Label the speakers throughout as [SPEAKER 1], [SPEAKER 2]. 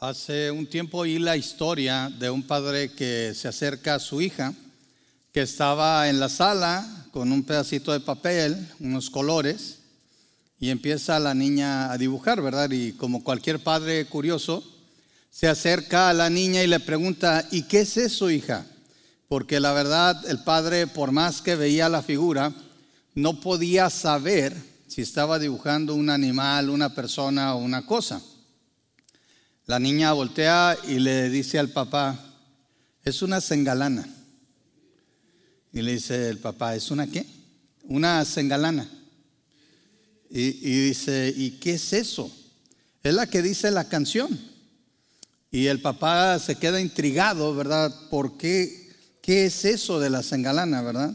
[SPEAKER 1] Hace un tiempo oí la historia de un padre que se acerca a su hija, que estaba en la sala con un pedacito de papel, unos colores, y empieza la niña a dibujar, ¿verdad? Y como cualquier padre curioso, se acerca a la niña y le pregunta, ¿y qué es eso, hija? Porque la verdad, el padre, por más que veía la figura, no podía saber si estaba dibujando un animal, una persona o una cosa. La niña voltea y le dice al papá, es una sengalana. Y le dice el papá, ¿es una qué? Una sengalana. Y, dice, ¿y qué es eso? Es la que dice la canción. Y el papá se queda intrigado, ¿verdad? ¿Por qué? ¿Qué es eso de la sengalana, verdad?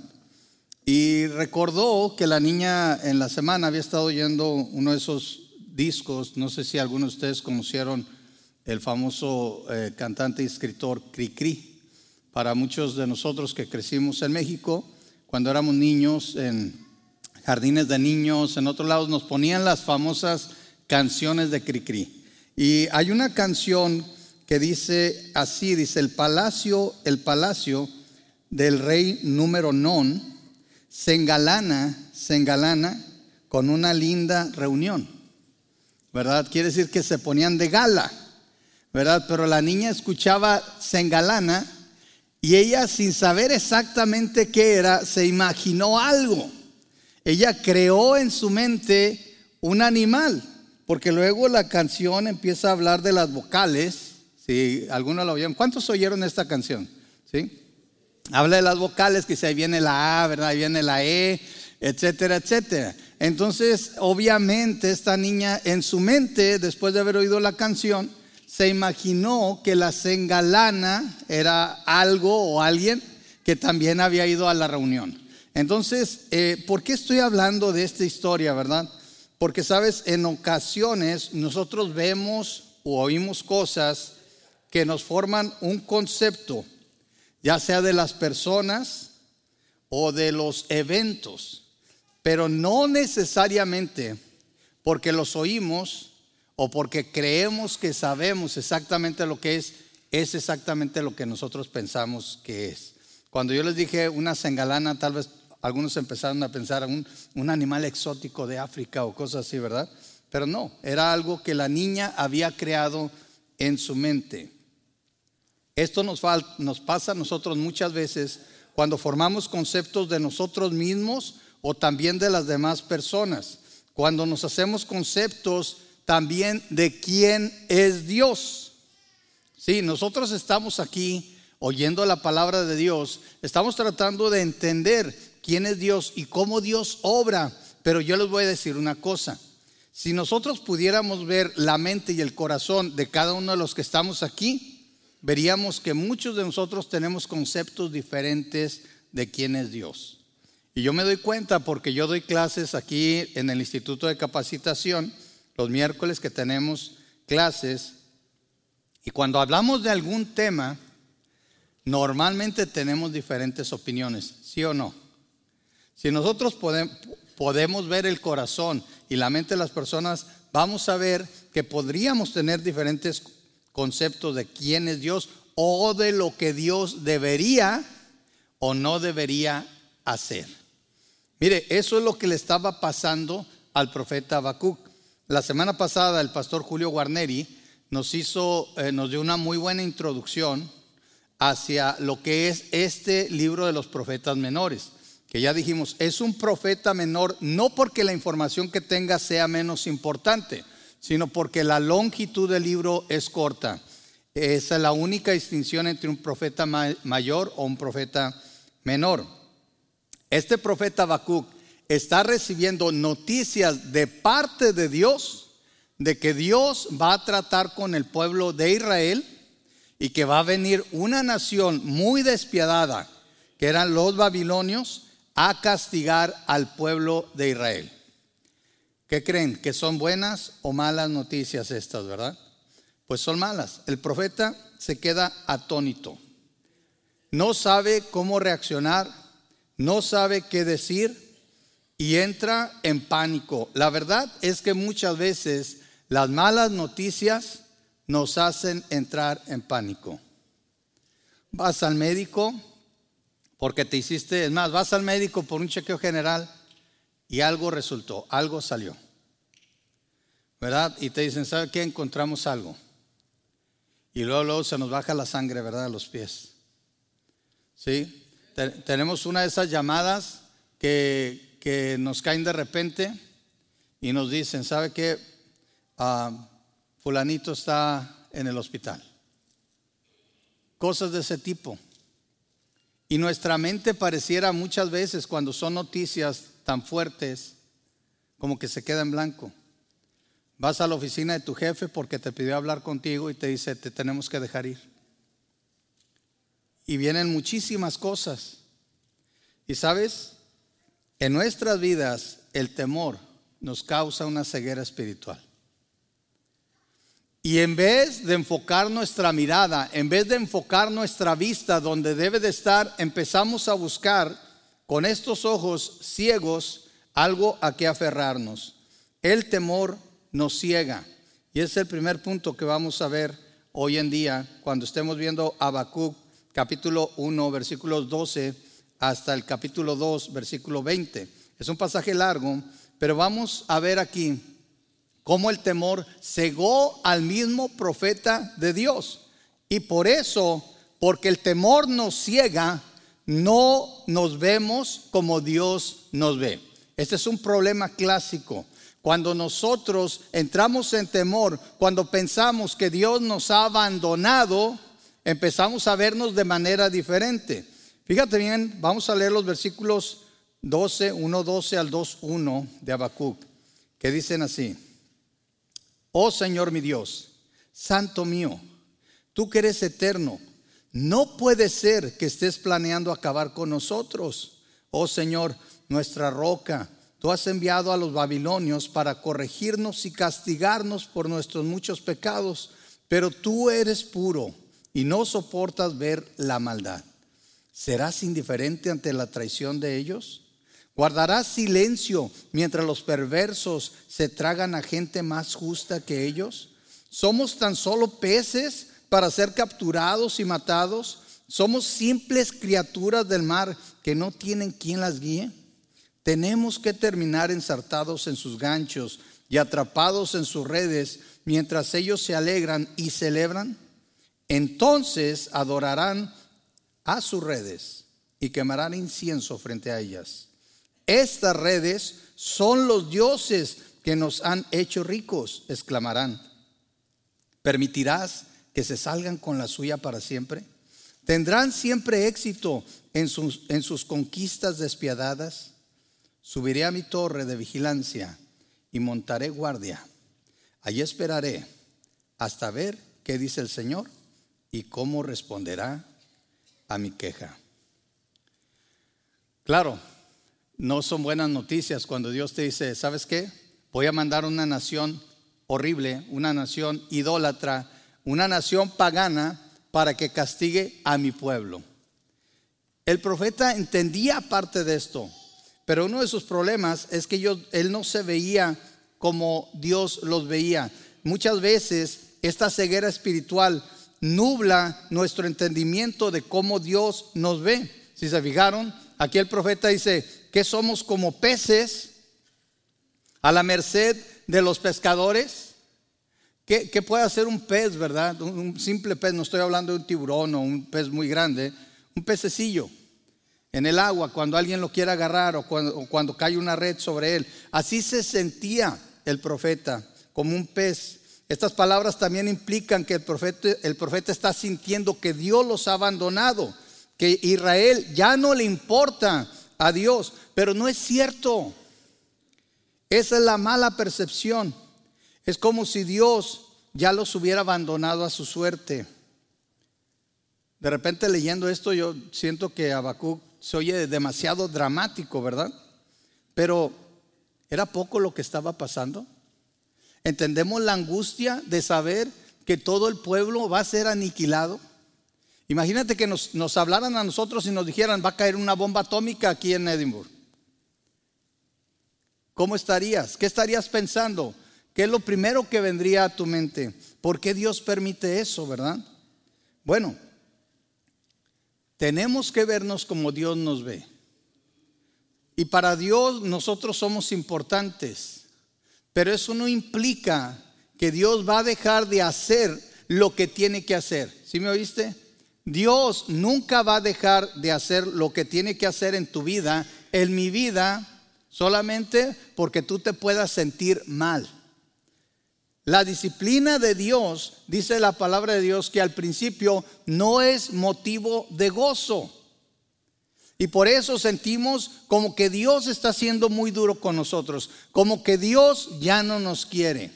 [SPEAKER 1] Y recordó que la niña en la semana había estado oyendo uno de esos discos, no sé si algunos de ustedes conocieron el famoso eh, cantante y escritor Cricri. Para muchos de nosotros que crecimos en México, cuando éramos niños, en jardines de niños, en otros lados, nos ponían las famosas canciones de Cricri. Y hay una canción que dice así, dice, el palacio, el palacio del rey número non se engalana, se engalana con una linda reunión. ¿Verdad? Quiere decir que se ponían de gala. ¿Verdad? Pero la niña escuchaba Sengalana y ella sin saber exactamente qué era, se imaginó algo. Ella creó en su mente un animal, porque luego la canción empieza a hablar de las vocales. Si algunos lo oyeron, ¿cuántos oyeron esta canción? ¿Sí? Habla de las vocales, que si ahí viene la A, ¿verdad? Ahí viene la E, etcétera, etcétera. Entonces, obviamente, esta niña en su mente, después de haber oído la canción, se imaginó que la sengalana era algo o alguien que también había ido a la reunión. Entonces, eh, ¿por qué estoy hablando de esta historia, verdad? Porque, sabes, en ocasiones nosotros vemos o oímos cosas que nos forman un concepto, ya sea de las personas o de los eventos, pero no necesariamente porque los oímos o porque creemos que sabemos exactamente lo que es, es exactamente lo que nosotros pensamos que es. Cuando yo les dije una sengalana, tal vez algunos empezaron a pensar un, un animal exótico de África o cosas así, ¿verdad? Pero no, era algo que la niña había creado en su mente. Esto nos, nos pasa a nosotros muchas veces cuando formamos conceptos de nosotros mismos o también de las demás personas. Cuando nos hacemos conceptos también de quién es Dios. Sí, nosotros estamos aquí oyendo la palabra de Dios, estamos tratando de entender quién es Dios y cómo Dios obra, pero yo les voy a decir una cosa. Si nosotros pudiéramos ver la mente y el corazón de cada uno de los que estamos aquí, veríamos que muchos de nosotros tenemos conceptos diferentes de quién es Dios. Y yo me doy cuenta porque yo doy clases aquí en el Instituto de Capacitación los miércoles que tenemos clases, y cuando hablamos de algún tema, normalmente tenemos diferentes opiniones, ¿sí o no? Si nosotros podemos ver el corazón y la mente de las personas, vamos a ver que podríamos tener diferentes conceptos de quién es Dios o de lo que Dios debería o no debería hacer. Mire, eso es lo que le estaba pasando al profeta Habacuc. La semana pasada el pastor Julio Guarneri nos hizo, eh, nos dio una muy buena introducción hacia lo que es este libro de los profetas menores, que ya dijimos, es un profeta menor no porque la información que tenga sea menos importante, sino porque la longitud del libro es corta. Esa es la única distinción entre un profeta mayor o un profeta menor. Este profeta Habacuc está recibiendo noticias de parte de Dios de que Dios va a tratar con el pueblo de Israel y que va a venir una nación muy despiadada, que eran los babilonios, a castigar al pueblo de Israel. ¿Qué creen? ¿Que son buenas o malas noticias estas, verdad? Pues son malas. El profeta se queda atónito. No sabe cómo reaccionar, no sabe qué decir y entra en pánico. La verdad es que muchas veces las malas noticias nos hacen entrar en pánico. Vas al médico porque te hiciste, es más, vas al médico por un chequeo general y algo resultó, algo salió. ¿Verdad? Y te dicen, ¿sabe qué? Encontramos algo. Y luego, luego se nos baja la sangre, ¿verdad? A los pies. ¿Sí? tenemos una de esas llamadas que, que, nos caen de repente y nos dicen, ¿sabe qué? Ah, fulanito está en el hospital. Cosas de ese tipo. Y nuestra mente pareciera muchas veces cuando son noticias tan fuertes como que se queda en blanco. Vas a la oficina de tu jefe porque te pidió hablar contigo y te dice, te tenemos que dejar ir. Y vienen muchísimas cosas. Y sabes, en nuestras vidas el temor nos causa una ceguera espiritual. Y en vez de enfocar nuestra mirada, en vez de enfocar nuestra vista donde debe de estar, empezamos a buscar con estos ojos ciegos algo a que aferrarnos. El temor nos ciega. Y es el primer punto que vamos a ver hoy en día cuando estemos viendo Habacuc capítulo 1 versículos 12 hasta el capítulo 2 versículo 20. Es un pasaje largo, pero vamos a ver aquí cómo el temor cegó al mismo profeta de Dios. Y por eso, porque el temor nos ciega, no nos vemos como Dios nos ve. Este es un problema clásico. Cuando nosotros entramos en temor, cuando pensamos que Dios nos ha abandonado, empezamos a vernos de manera diferente. Fíjate bien, vamos a leer los versículos 12, 1, 12 al 2, 1 de Habacuc, que dicen así: Oh Señor mi Dios, Santo mío, tú que eres eterno, no puede ser que estés planeando acabar con nosotros. Oh Señor, nuestra roca Tú has enviado a los babilonios para corregirnos y castigarnos por nuestros muchos pecados, pero tú eres puro y no soportas ver la maldad. ¿Serás indiferente ante la traición de ellos? ¿Guardarás silencio mientras los perversos se tragan a gente más justa que ellos? ¿Somos tan solo peces para ser capturados y matados? ¿Somos simples criaturas del mar que no tienen quien las guíe? tenemos que terminar ensartados en sus ganchos y atrapados en sus redes mientras ellos se alegran y celebran. Entonces adorarán a sus redes y quemarán incienso frente a ellas. Estas redes son los dioses que nos han hecho ricos, exclamarán. ¿Permitirás que se salgan con la suya para siempre? ¿Tendrán siempre éxito en sus, en sus conquistas despiadadas? Subiré a mi torre de vigilancia y montaré guardia. Allí esperaré hasta ver qué dice el Señor y cómo responderá a mi queja. Claro, no son buenas noticias cuando Dios te dice, ¿sabes qué? Voy a mandar una nación horrible, una nación idólatra, una nación pagana para que castigue a mi pueblo. El profeta entendía parte de esto. Pero uno de sus problemas es que él no se veía como Dios los veía. Muchas veces esta ceguera espiritual nubla nuestro entendimiento de cómo Dios nos ve. Si se fijaron, aquí el profeta dice que somos como peces a la merced de los pescadores. ¿Qué, puede hacer un pez, verdad? un simple pez, no estoy hablando de un tiburón o un pez muy grande, un pececillo en el agua cuando alguien lo quiere agarrar o cuando, cae una red sobre él. Así se sentía el profeta, como un pez. Estas palabras también implican que el profeta, el profeta está sintiendo que Dios los ha abandonado, que Israel ya no le importa a Dios, pero no es cierto. Esa es la mala percepción. Es como si Dios ya los hubiera abandonado a su suerte. De repente leyendo esto yo siento que Habacuc se oye demasiado dramático, ¿verdad? Pero ¿era poco lo que estaba pasando? ¿Entendemos la angustia de saber que todo el pueblo va a ser aniquilado? Imagínate que nos, nos hablaran a nosotros y nos dijeran, va a caer una bomba atómica aquí en Edimburgo. ¿Cómo estarías? ¿Qué estarías pensando? ¿qué es lo primero que vendría a tu mente? ¿Por qué Dios permite eso, verdad? Bueno, tenemos que vernos como Dios nos ve. Y para Dios nosotros somos importantes, pero eso no implica que Dios va a dejar de hacer lo que tiene que hacer. ¿Sí me oíste? Dios nunca va a dejar de hacer lo que tiene que hacer en tu vida, en mi vida, solamente porque tú te puedas sentir mal. La disciplina de Dios, dice la palabra de Dios, que al principio no es motivo de gozo. Y por eso sentimos como que Dios está siendo muy duro con nosotros, como que Dios ya no nos quiere.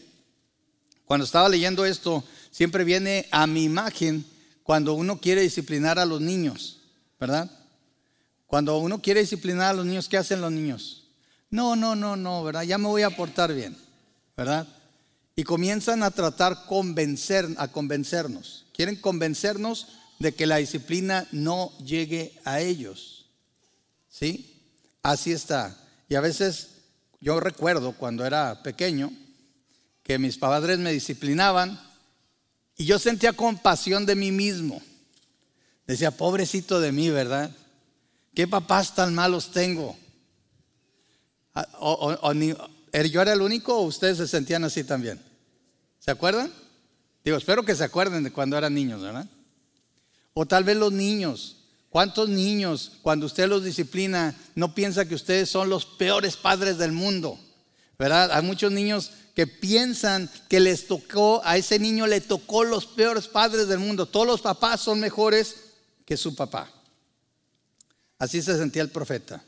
[SPEAKER 1] Cuando estaba leyendo esto, siempre viene a mi imagen cuando uno quiere disciplinar a los niños, ¿verdad? Cuando uno quiere disciplinar a los niños, ¿qué hacen los niños? No, no, no, no, ¿verdad? Ya me voy a portar bien, ¿verdad? Y comienzan a tratar convencer, a convencernos. Quieren convencernos de que la disciplina no llegue a ellos. ¿Sí? Así está. Y a veces yo recuerdo cuando era pequeño que mis padres me disciplinaban y yo sentía compasión de mí mismo. Decía, pobrecito de mí, ¿verdad? ¿Qué papás tan malos tengo? Ah, ¿Er, ¿Yo era el único o ustedes se sentían así también? ¿Se acuerdan? Digo, espero que se acuerden de cuando eran niños, ¿verdad? O tal vez los niños. ¿Cuántos niños, cuando usted los disciplina, no piensa que ustedes son los peores padres del mundo? ¿Verdad? Hay muchos niños que piensan que les tocó, a ese niño le tocó los peores padres del mundo. Todos los papás son mejores que su papá. Así se sentía el profeta.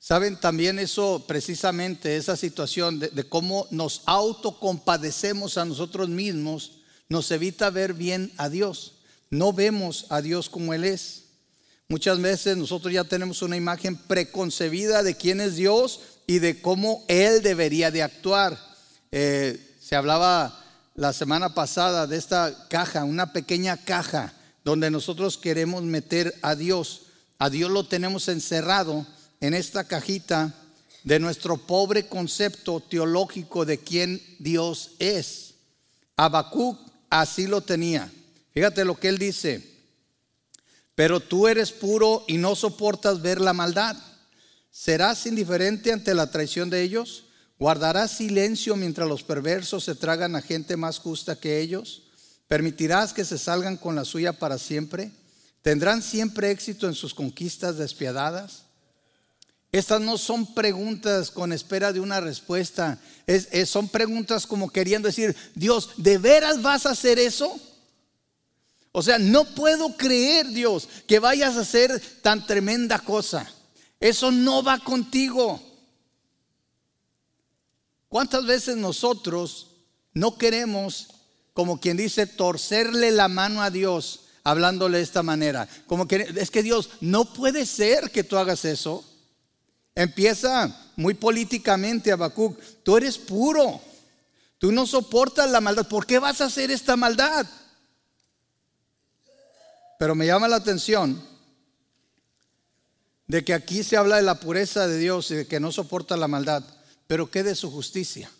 [SPEAKER 1] Saben también eso, precisamente esa situación de, cómo nos autocompadecemos a nosotros mismos, nos evita ver bien a Dios. No vemos a Dios como Él es. Muchas veces nosotros ya tenemos una imagen preconcebida de quién es Dios y de cómo Él debería de actuar. Eh, se hablaba la semana pasada de esta caja, una pequeña caja donde nosotros queremos meter a Dios. A Dios lo tenemos encerrado en esta cajita de nuestro pobre concepto teológico de quién Dios es. Habacuc así lo tenía. Fíjate lo que él dice. Pero tú eres puro y no soportas ver la maldad. ¿Serás indiferente ante la traición de ellos? ¿Guardarás silencio mientras los perversos se tragan a gente más justa que ellos? ¿Permitirás que se salgan con la suya para siempre? ¿Tendrán siempre éxito en sus conquistas despiadadas? Estas no son preguntas con espera de una respuesta. son preguntas como queriendo decir, Dios, ¿de veras vas a hacer eso? O sea, no puedo creer, Dios, que vayas a hacer tan tremenda cosa. Eso no va contigo. ¿Cuántas veces nosotros no queremos, como quien dice, torcerle la mano a Dios hablándole de esta manera? Como que es que Dios, no puede ser que tú hagas eso. Empieza muy políticamente Habacuc, tú eres puro, tú no soportas la maldad, ¿por qué vas a hacer esta maldad? Pero me llama la atención de que aquí se habla de la pureza de Dios y de que no soporta la maldad, pero ¿qué de su justicia?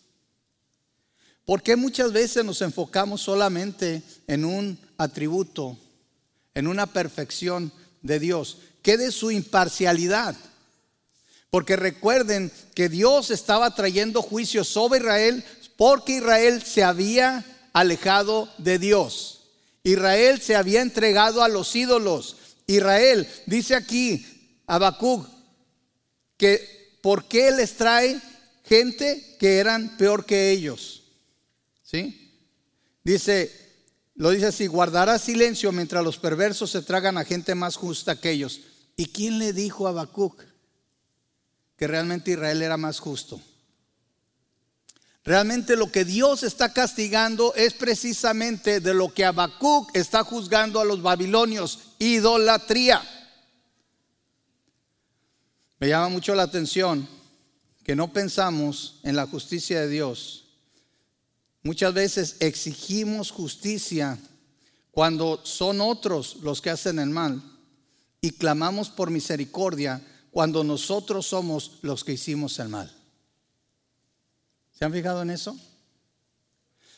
[SPEAKER 1] ¿Por qué muchas veces nos enfocamos solamente en un atributo, en una perfección de Dios? ¿Qué de su imparcialidad? Porque recuerden que Dios estaba trayendo juicio sobre Israel porque Israel se había alejado de Dios. Israel se había entregado a los ídolos. Israel, dice aquí Habacuc, que por qué les trae gente que eran peor que ellos. ¿Sí? Dice, lo dice así, guardará silencio mientras los perversos se tragan a gente más justa que ellos. ¿Y quién le dijo a Habacuc? que realmente Israel era más justo. Realmente lo que Dios está castigando es precisamente de lo que Habacuc está juzgando a los babilonios, idolatría. Me llama mucho la atención que no pensamos en la justicia de Dios. Muchas veces exigimos justicia cuando son otros los que hacen el mal y clamamos por misericordia cuando nosotros somos los que hicimos el mal. ¿Se han fijado en eso?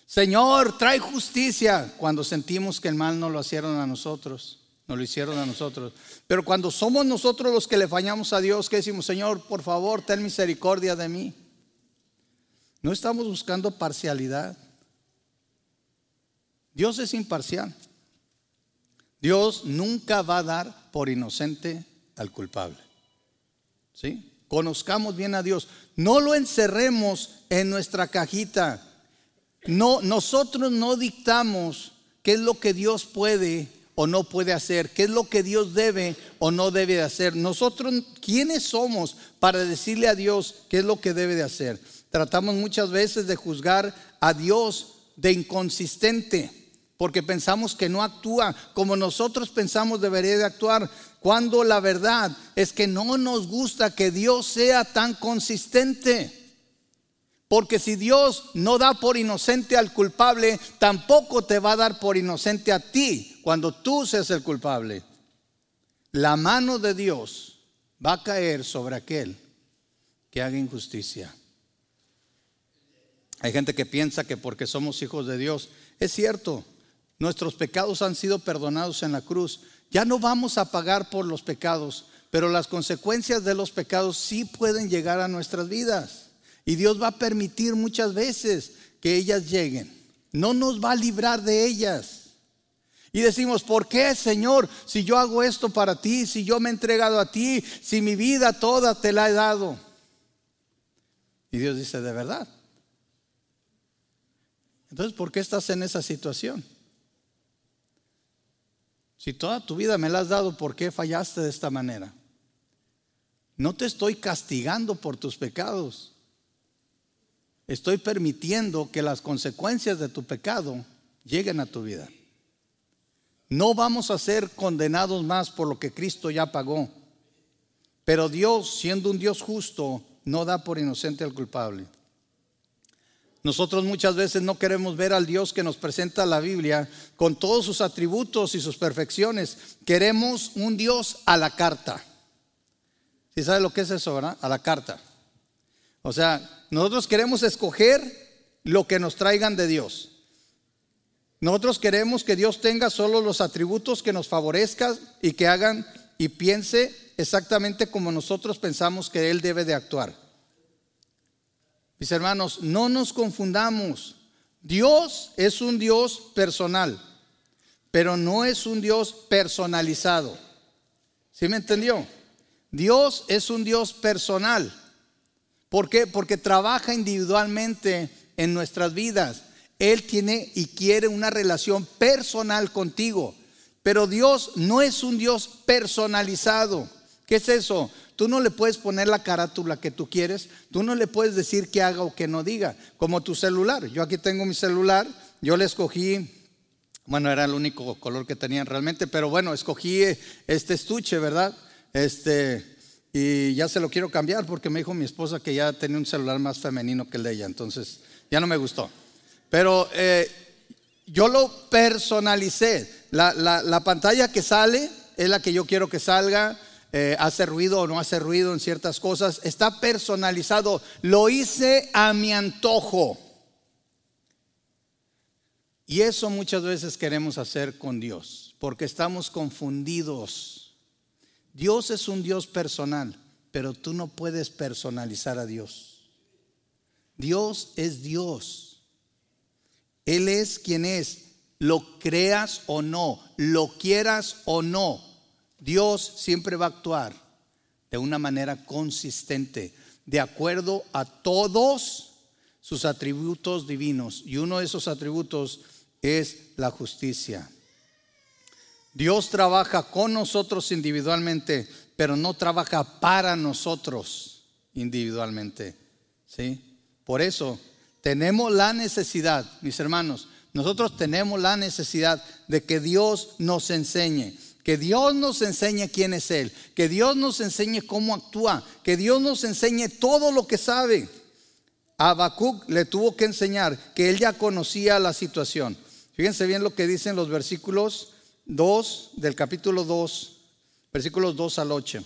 [SPEAKER 1] Señor, trae justicia cuando sentimos que el mal no lo hicieron a nosotros, no lo hicieron a nosotros. Pero cuando somos nosotros los que le fallamos a Dios, que decimos, Señor, por favor, ten misericordia de mí. No estamos buscando parcialidad. Dios es imparcial. Dios nunca va a dar por inocente al culpable. ¿Sí? Conozcamos bien a Dios. No lo encerremos en nuestra cajita. No, nosotros no dictamos qué es lo que Dios puede o no puede hacer, qué es lo que Dios debe o no debe de hacer. Nosotros, ¿quiénes somos para decirle a Dios qué es lo que debe de hacer? Tratamos muchas veces de juzgar a Dios de inconsistente porque pensamos que no actúa como nosotros pensamos debería de actuar, cuando la verdad es que no nos gusta que Dios sea tan consistente. Porque si Dios no da por inocente al culpable, tampoco te va a dar por inocente a ti cuando tú seas el culpable. La mano de Dios va a caer sobre aquel que haga injusticia. Hay gente que piensa que porque somos hijos de Dios, es cierto, Nuestros pecados han sido perdonados en la cruz. Ya no vamos a pagar por los pecados, pero las consecuencias de los pecados sí pueden llegar a nuestras vidas. Y Dios va a permitir muchas veces que ellas lleguen. No nos va a librar de ellas. Y decimos, ¿por qué, Señor? Si yo hago esto para ti, si yo me he entregado a ti, si mi vida toda te la he dado. Y Dios dice, ¿de verdad? Entonces, ¿por qué estás en esa situación? Si toda tu vida me la has dado, ¿por qué fallaste de esta manera? No te estoy castigando por tus pecados. Estoy permitiendo que las consecuencias de tu pecado lleguen a tu vida. No vamos a ser condenados más por lo que Cristo ya pagó. Pero Dios, siendo un Dios justo, no da por inocente al culpable. Nosotros muchas veces no queremos ver al Dios que nos presenta la Biblia con todos sus atributos y sus perfecciones. Queremos un Dios a la carta. ¿Sí sabe lo que es eso, verdad? A la carta. O sea, nosotros queremos escoger lo que nos traigan de Dios. Nosotros queremos que Dios tenga solo los atributos que nos favorezcan y que hagan y piense exactamente como nosotros pensamos que Él debe de actuar. Mis hermanos, no nos confundamos. Dios es un Dios personal, pero no es un Dios personalizado. ¿Sí me entendió? Dios es un Dios personal. ¿Por qué? Porque trabaja individualmente en nuestras vidas. Él tiene y quiere una relación personal contigo. Pero Dios no es un Dios personalizado. ¿Qué es eso? Tú no le puedes poner la carátula que tú quieres, tú no le puedes decir que haga o que no diga, como tu celular. Yo aquí tengo mi celular, yo le escogí, bueno, era el único color que tenían realmente, pero bueno, escogí este estuche, ¿verdad? Este, y ya se lo quiero cambiar porque me dijo mi esposa que ya tenía un celular más femenino que el de ella, entonces ya no me gustó. Pero eh, yo lo personalicé. La, la pantalla que sale es la que yo quiero que salga eh, hace ruido o no hace ruido en ciertas cosas, está personalizado. Lo hice a mi antojo. Y eso muchas veces queremos hacer con Dios, porque estamos confundidos. Dios es un Dios personal, pero tú no puedes personalizar a Dios. Dios es Dios. Él es quien es, lo creas o no, lo quieras o no. Dios siempre va a actuar de una manera consistente, de acuerdo a todos sus atributos divinos. Y uno de esos atributos es la justicia. Dios trabaja con nosotros individualmente, pero no trabaja para nosotros individualmente. ¿sí? Por eso tenemos la necesidad, mis hermanos, nosotros tenemos la necesidad de que Dios nos enseñe. Que Dios nos enseñe quién es Él, que Dios nos enseñe cómo actúa, que Dios nos enseñe todo lo que sabe. A Habacuc le tuvo que enseñar que él ya conocía la situación. Fíjense bien lo que dicen los versículos 2 del capítulo 2, versículos 2 al 8,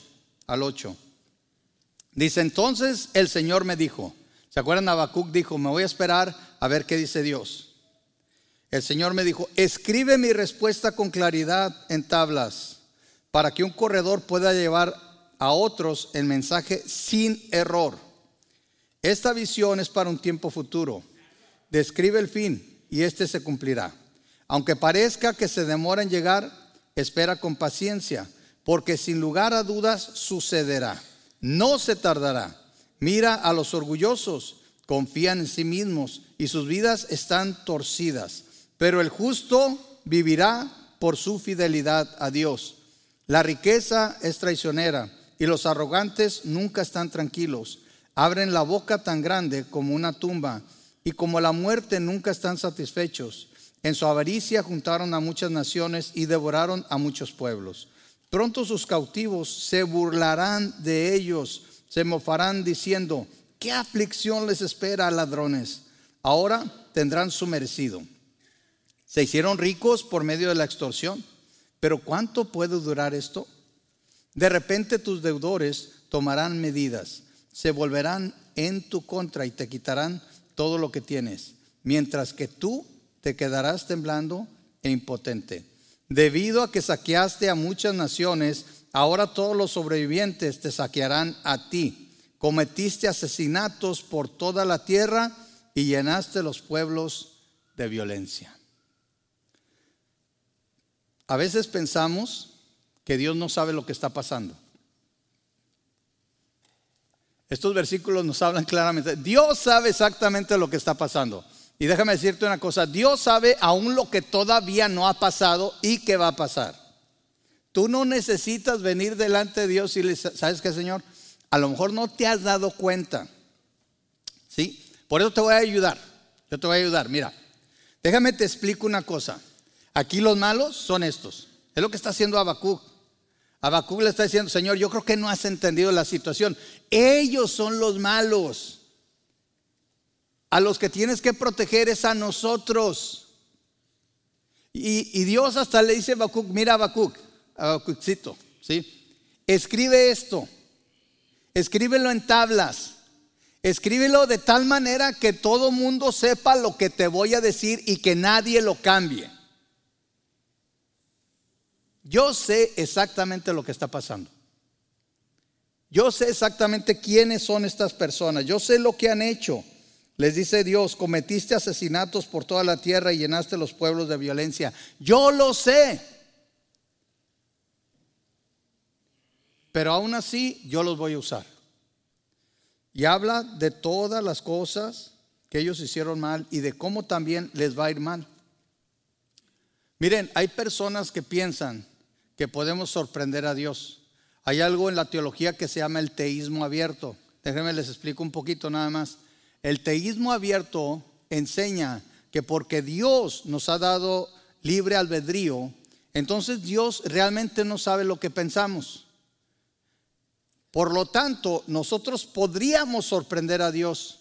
[SPEAKER 1] al 8. Dice, entonces el Señor me dijo, ¿Se acuerdan? Habacuc dijo, me voy a esperar a ver qué dice Dios. El Señor me dijo, escribe mi respuesta con claridad en tablas para que un corredor pueda llevar a otros el mensaje sin error. Esta visión es para un tiempo futuro. Describe el fin y este se cumplirá. Aunque parezca que se demora en llegar, espera con paciencia, porque sin lugar a dudas sucederá. No se tardará. Mira a los orgullosos, confían en sí mismos y sus vidas están torcidas. Pero el justo vivirá por su fidelidad a Dios. La riqueza es traicionera y los arrogantes nunca están tranquilos. Abren la boca tan grande como una tumba y como la muerte nunca están satisfechos. En su avaricia juntaron a muchas naciones y devoraron a muchos pueblos. Pronto sus cautivos se burlarán de ellos, se mofarán diciendo, ¿qué aflicción les espera a ladrones? Ahora tendrán su merecido. Se hicieron ricos por medio de la extorsión, pero ¿cuánto puede durar esto? De repente tus deudores tomarán medidas, se volverán en tu contra y te quitarán todo lo que tienes, mientras que tú te quedarás temblando e impotente. Debido a que saqueaste a muchas naciones, ahora todos los sobrevivientes te saquearán a ti. Cometiste asesinatos por toda la tierra y llenaste los pueblos de violencia. A veces pensamos que Dios no sabe lo que está pasando. Estos versículos nos hablan claramente. Dios sabe exactamente lo que está pasando. Y déjame decirte una cosa, Dios sabe aún lo que todavía no ha pasado y que va a pasar. Tú no necesitas venir delante de Dios y le ¿sabes qué, Señor? A lo mejor no te has dado cuenta. ¿Sí? Por eso te voy a ayudar. Yo te voy a ayudar. Mira, déjame te explico una cosa. Aquí los malos son estos. Es lo que está haciendo Habacuc. Habacuc le está diciendo, Señor, yo creo que no has entendido la situación. Ellos son los malos. A los que tienes que proteger es a nosotros. Y, Dios hasta le dice a Habacuc, mira Habacuc, Habacucito, ¿sí? Escribe esto, escríbelo en tablas, escríbelo de tal manera que todo mundo sepa lo que te voy a decir y que nadie lo cambie. Yo sé exactamente lo que está pasando. Yo sé exactamente quiénes son estas personas. Yo sé lo que han hecho. Les dice Dios, cometiste asesinatos por toda la tierra y llenaste los pueblos de violencia. Yo lo sé. Pero aún así yo los voy a usar. Y habla de todas las cosas que ellos hicieron mal y de cómo también les va a ir mal. Miren, hay personas que piensan que podemos sorprender a Dios. Hay algo en la teología que se llama el teísmo abierto. Déjenme les explico un poquito nada más. El teísmo abierto enseña que porque Dios nos ha dado libre albedrío, entonces Dios realmente no sabe lo que pensamos. Por lo tanto, nosotros podríamos sorprender a Dios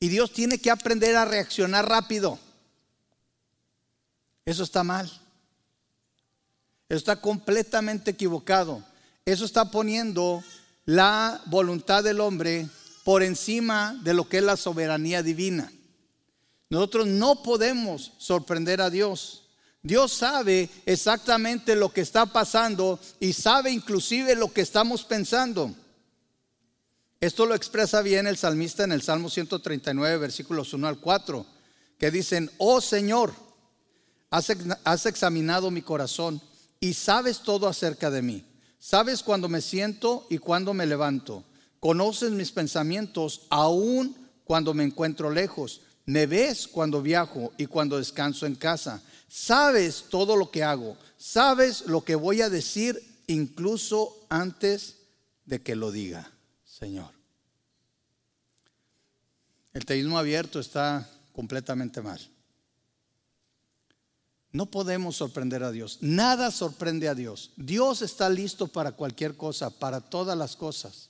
[SPEAKER 1] y Dios tiene que aprender a reaccionar rápido. Eso está mal. Está completamente equivocado. Eso está poniendo la voluntad del hombre por encima de lo que es la soberanía divina. Nosotros no podemos sorprender a Dios. Dios sabe exactamente lo que está pasando y sabe inclusive lo que estamos pensando. Esto lo expresa bien el salmista en el Salmo 139, versículos 1 al 4, que dicen, oh Señor, has examinado mi corazón y sabes todo acerca de mí. Sabes cuando me siento y cuando me levanto. Conoces mis pensamientos aún cuando me encuentro lejos. Me ves cuando viajo y cuando descanso en casa. Sabes todo lo que hago. Sabes lo que voy a decir incluso antes de que lo diga, Señor. El teísmo abierto está completamente mal. No podemos sorprender a Dios. Nada sorprende a Dios. Dios está listo para cualquier cosa, para todas las cosas.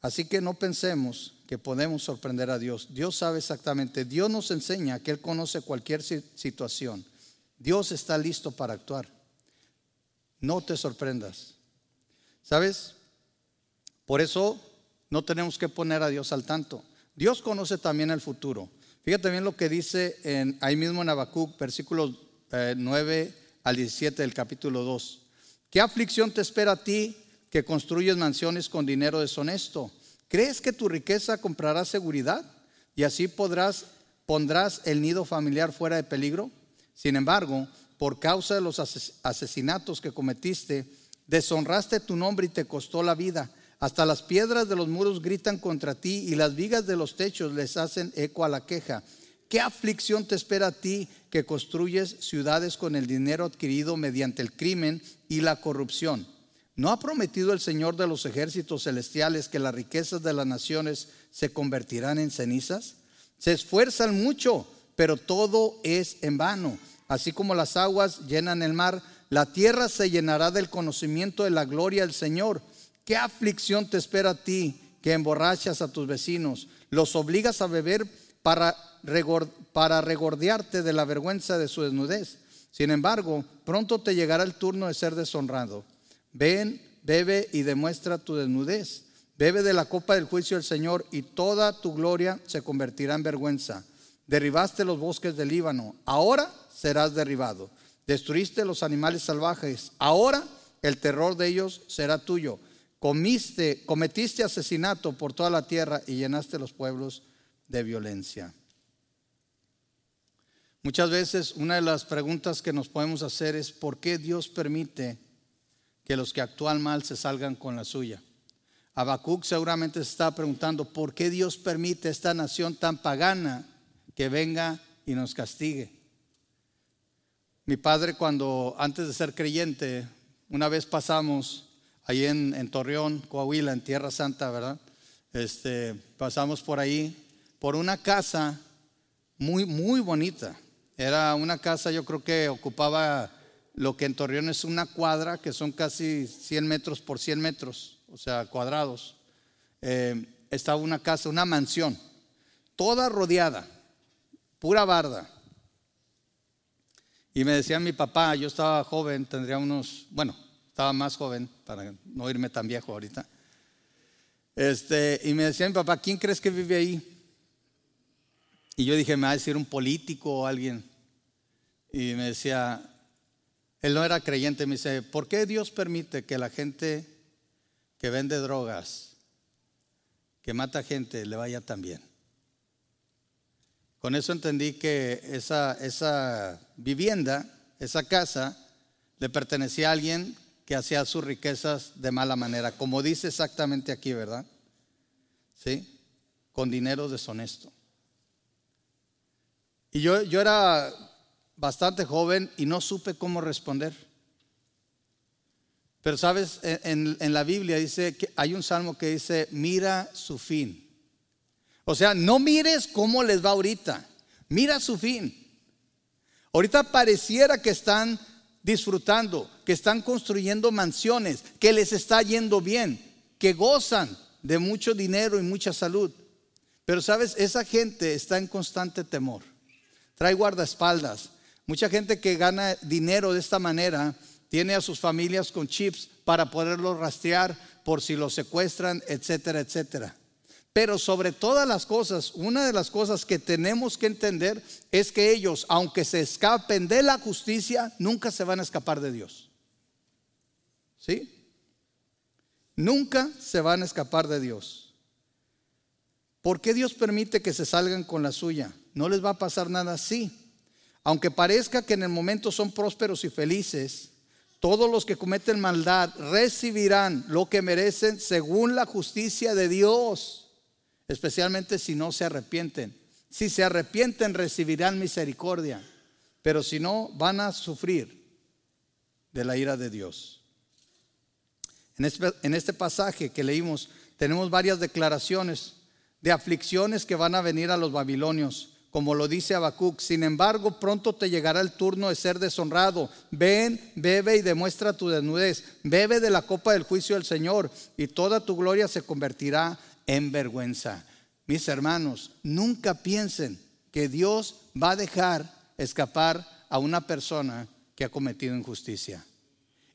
[SPEAKER 1] Así que no pensemos que podemos sorprender a Dios. Dios sabe exactamente. Dios nos enseña que Él conoce cualquier situación. Dios está listo para actuar. No te sorprendas. ¿Sabes? Por eso no tenemos que poner a Dios al tanto. Dios conoce también el futuro. Fíjate bien lo que dice en, ahí mismo en Habacuc, versículos 9 eh, al 17 del capítulo 2. ¿Qué aflicción te espera a ti que construyes mansiones con dinero deshonesto? ¿Crees que tu riqueza comprará seguridad y así podrás pondrás el nido familiar fuera de peligro? Sin embargo, por causa de los asesinatos que cometiste, deshonraste tu nombre y te costó la vida. Hasta las piedras de los muros gritan contra ti y las vigas de los techos les hacen eco a la queja. ¿Qué aflicción te espera a ti que construyes ciudades con el dinero adquirido mediante el crimen y la corrupción? ¿No ha prometido el Señor de los ejércitos celestiales que las riquezas de las naciones se convertirán en cenizas? Se esfuerzan mucho, pero todo es en vano. Así como las aguas llenan el mar, la tierra se llenará del conocimiento de la gloria del Señor. ¿Qué aflicción te espera a ti que emborrachas a tus vecinos? Los obligas a beber para, regordearte de la vergüenza de su desnudez. Sin embargo, pronto te llegará el turno de ser deshonrado. Ven, bebe y demuestra tu desnudez. Bebe de la copa del juicio del Señor y toda tu gloria se convertirá en vergüenza. Derribaste los bosques del Líbano, ahora serás derribado. Destruiste los animales salvajes, ahora el terror de ellos será tuyo comiste, cometiste asesinato por toda la tierra y llenaste los pueblos de violencia. Muchas veces una de las preguntas que nos podemos hacer es ¿por qué Dios permite que los que actúan mal se salgan con la suya? Habacuc seguramente se está preguntando ¿por qué Dios permite esta nación tan pagana que venga y nos castigue? Mi padre cuando antes de ser creyente, una vez pasamos ahí en, Torreón, Coahuila, en Tierra Santa, ¿verdad? Este, pasamos por ahí, por una casa muy, muy bonita. Era una casa, yo creo que ocupaba lo que en Torreón es una cuadra, que son casi 100 metros por 100 metros, o sea, cuadrados. Eh, estaba una casa, una mansión, toda rodeada, pura barda. Y me decía mi papá, yo estaba joven, tendría unos, bueno, estaba más joven, para no irme tan viejo ahorita. Este, y me decía mi papá, ¿quién crees que vive ahí? Y yo dije, me va a decir un político o alguien. Y me decía, él no era creyente, me dice, ¿por qué Dios permite que la gente que vende drogas, que mata gente, le vaya tan bien? Con eso entendí que esa, esa vivienda, esa casa, le pertenecía a alguien que hacía sus riquezas de mala manera, como dice exactamente aquí, ¿verdad? ¿Sí? Con dinero deshonesto. Y yo, yo era bastante joven y no supe cómo responder. Pero sabes, en, en, la Biblia dice que hay un salmo que dice, mira su fin. O sea, no mires cómo les va ahorita, mira su fin. Ahorita pareciera que están disfrutando, que están construyendo mansiones, que les está yendo bien, que gozan de mucho dinero y mucha salud. Pero sabes, esa gente está en constante temor. Trae guardaespaldas. Mucha gente que gana dinero de esta manera tiene a sus familias con chips para poderlos rastrear por si los secuestran, etcétera, etcétera. Pero sobre todas las cosas, una de las cosas que tenemos que entender es que ellos, aunque se escapen de la justicia, nunca se van a escapar de Dios. ¿Sí? Nunca se van a escapar de Dios. ¿Por qué Dios permite que se salgan con la suya? No les va a pasar nada así. Aunque parezca que en el momento son prósperos y felices, todos los que cometen maldad recibirán lo que merecen según la justicia de Dios especialmente si no se arrepienten. Si se arrepienten recibirán misericordia, pero si no van a sufrir de la ira de Dios. En este, en este pasaje que leímos tenemos varias declaraciones de aflicciones que van a venir a los babilonios como lo dice Habacuc. Sin embargo, pronto te llegará el turno de ser deshonrado. Ven, bebe y demuestra tu desnudez. Bebe de la copa del juicio del Señor y toda tu gloria se convertirá en vergüenza. Mis hermanos, nunca piensen que Dios va a dejar escapar a una persona que ha cometido injusticia.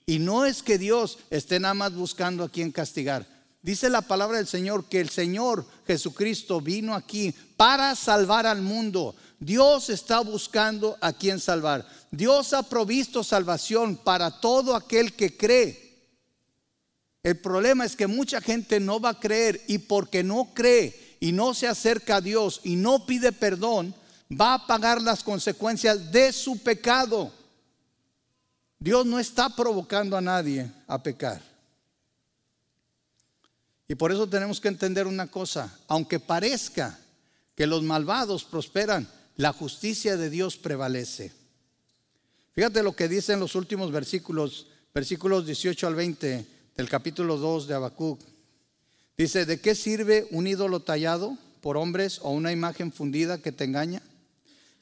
[SPEAKER 1] Y no es que Dios esté nada más buscando a quien castigar. Dice la palabra del Señor que el Señor Jesucristo vino aquí para salvar al mundo. Dios está buscando a quien salvar. Dios ha provisto salvación para todo aquel que cree. El problema es que mucha gente no va a creer y porque no cree y no se acerca a Dios y no pide perdón, va a pagar las consecuencias de su pecado. Dios no está provocando a nadie a pecar. Y por eso tenemos que entender una cosa, aunque parezca que los malvados prosperan, la justicia de Dios prevalece. Fíjate lo que dice en los últimos versículos, versículos 18 al 20 del capítulo 2 de Habacuc. Dice, ¿de qué sirve un ídolo tallado por hombres o una imagen fundida que te engaña?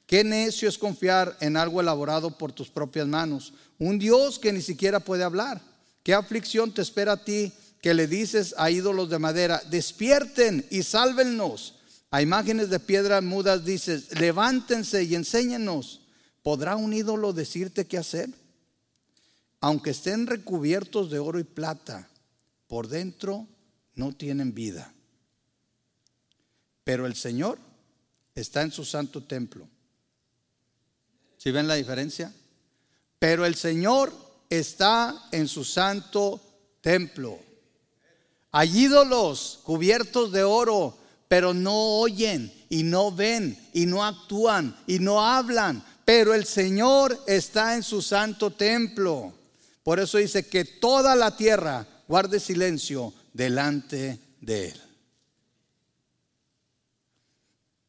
[SPEAKER 1] Qué necio es confiar en algo elaborado por tus propias manos, un Dios que ni siquiera puede hablar. ¿Qué aflicción te espera a ti que le dices a ídolos de madera, despierten y sálvennos. A imágenes de piedra mudas dices, levántense y enséñenos. ¿Podrá un ídolo decirte qué hacer? Aunque estén recubiertos de oro y plata, por dentro no tienen vida. Pero el Señor está en su santo templo. ¿Sí ven la diferencia? Pero el Señor está en su santo templo. Hay ídolos cubiertos de oro, pero no oyen y no ven y no actúan y no hablan. Pero el Señor está en su santo templo. Por eso dice que toda la tierra guarde silencio delante de Él.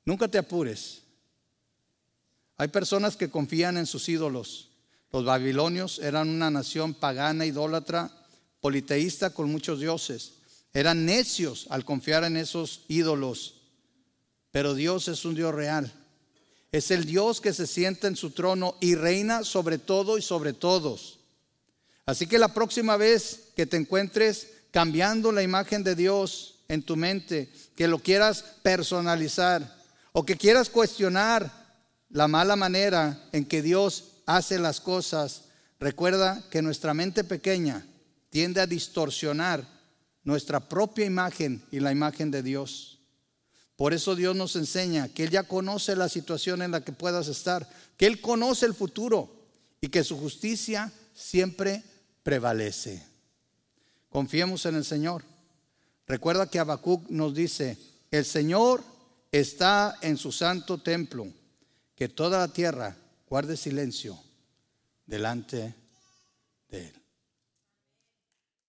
[SPEAKER 1] Nunca te apures. Hay personas que confían en sus ídolos. Los babilonios eran una nación pagana, idólatra, politeísta con muchos dioses. Eran necios al confiar en esos ídolos. Pero Dios es un Dios real. Es el Dios que se sienta en su trono y reina sobre todo y sobre todos. Así que la próxima vez que te encuentres cambiando la imagen de Dios en tu mente, que lo quieras personalizar o que quieras cuestionar la mala manera en que Dios hace las cosas, recuerda que nuestra mente pequeña tiende a distorsionar nuestra propia imagen y la imagen de Dios. Por eso Dios nos enseña que Él ya conoce la situación en la que puedas estar, que Él conoce el futuro y que su justicia siempre prevalece. Confiemos en el Señor. Recuerda que Habacuc nos dice, el Señor está en su santo templo, que toda la tierra guarde silencio delante de Él.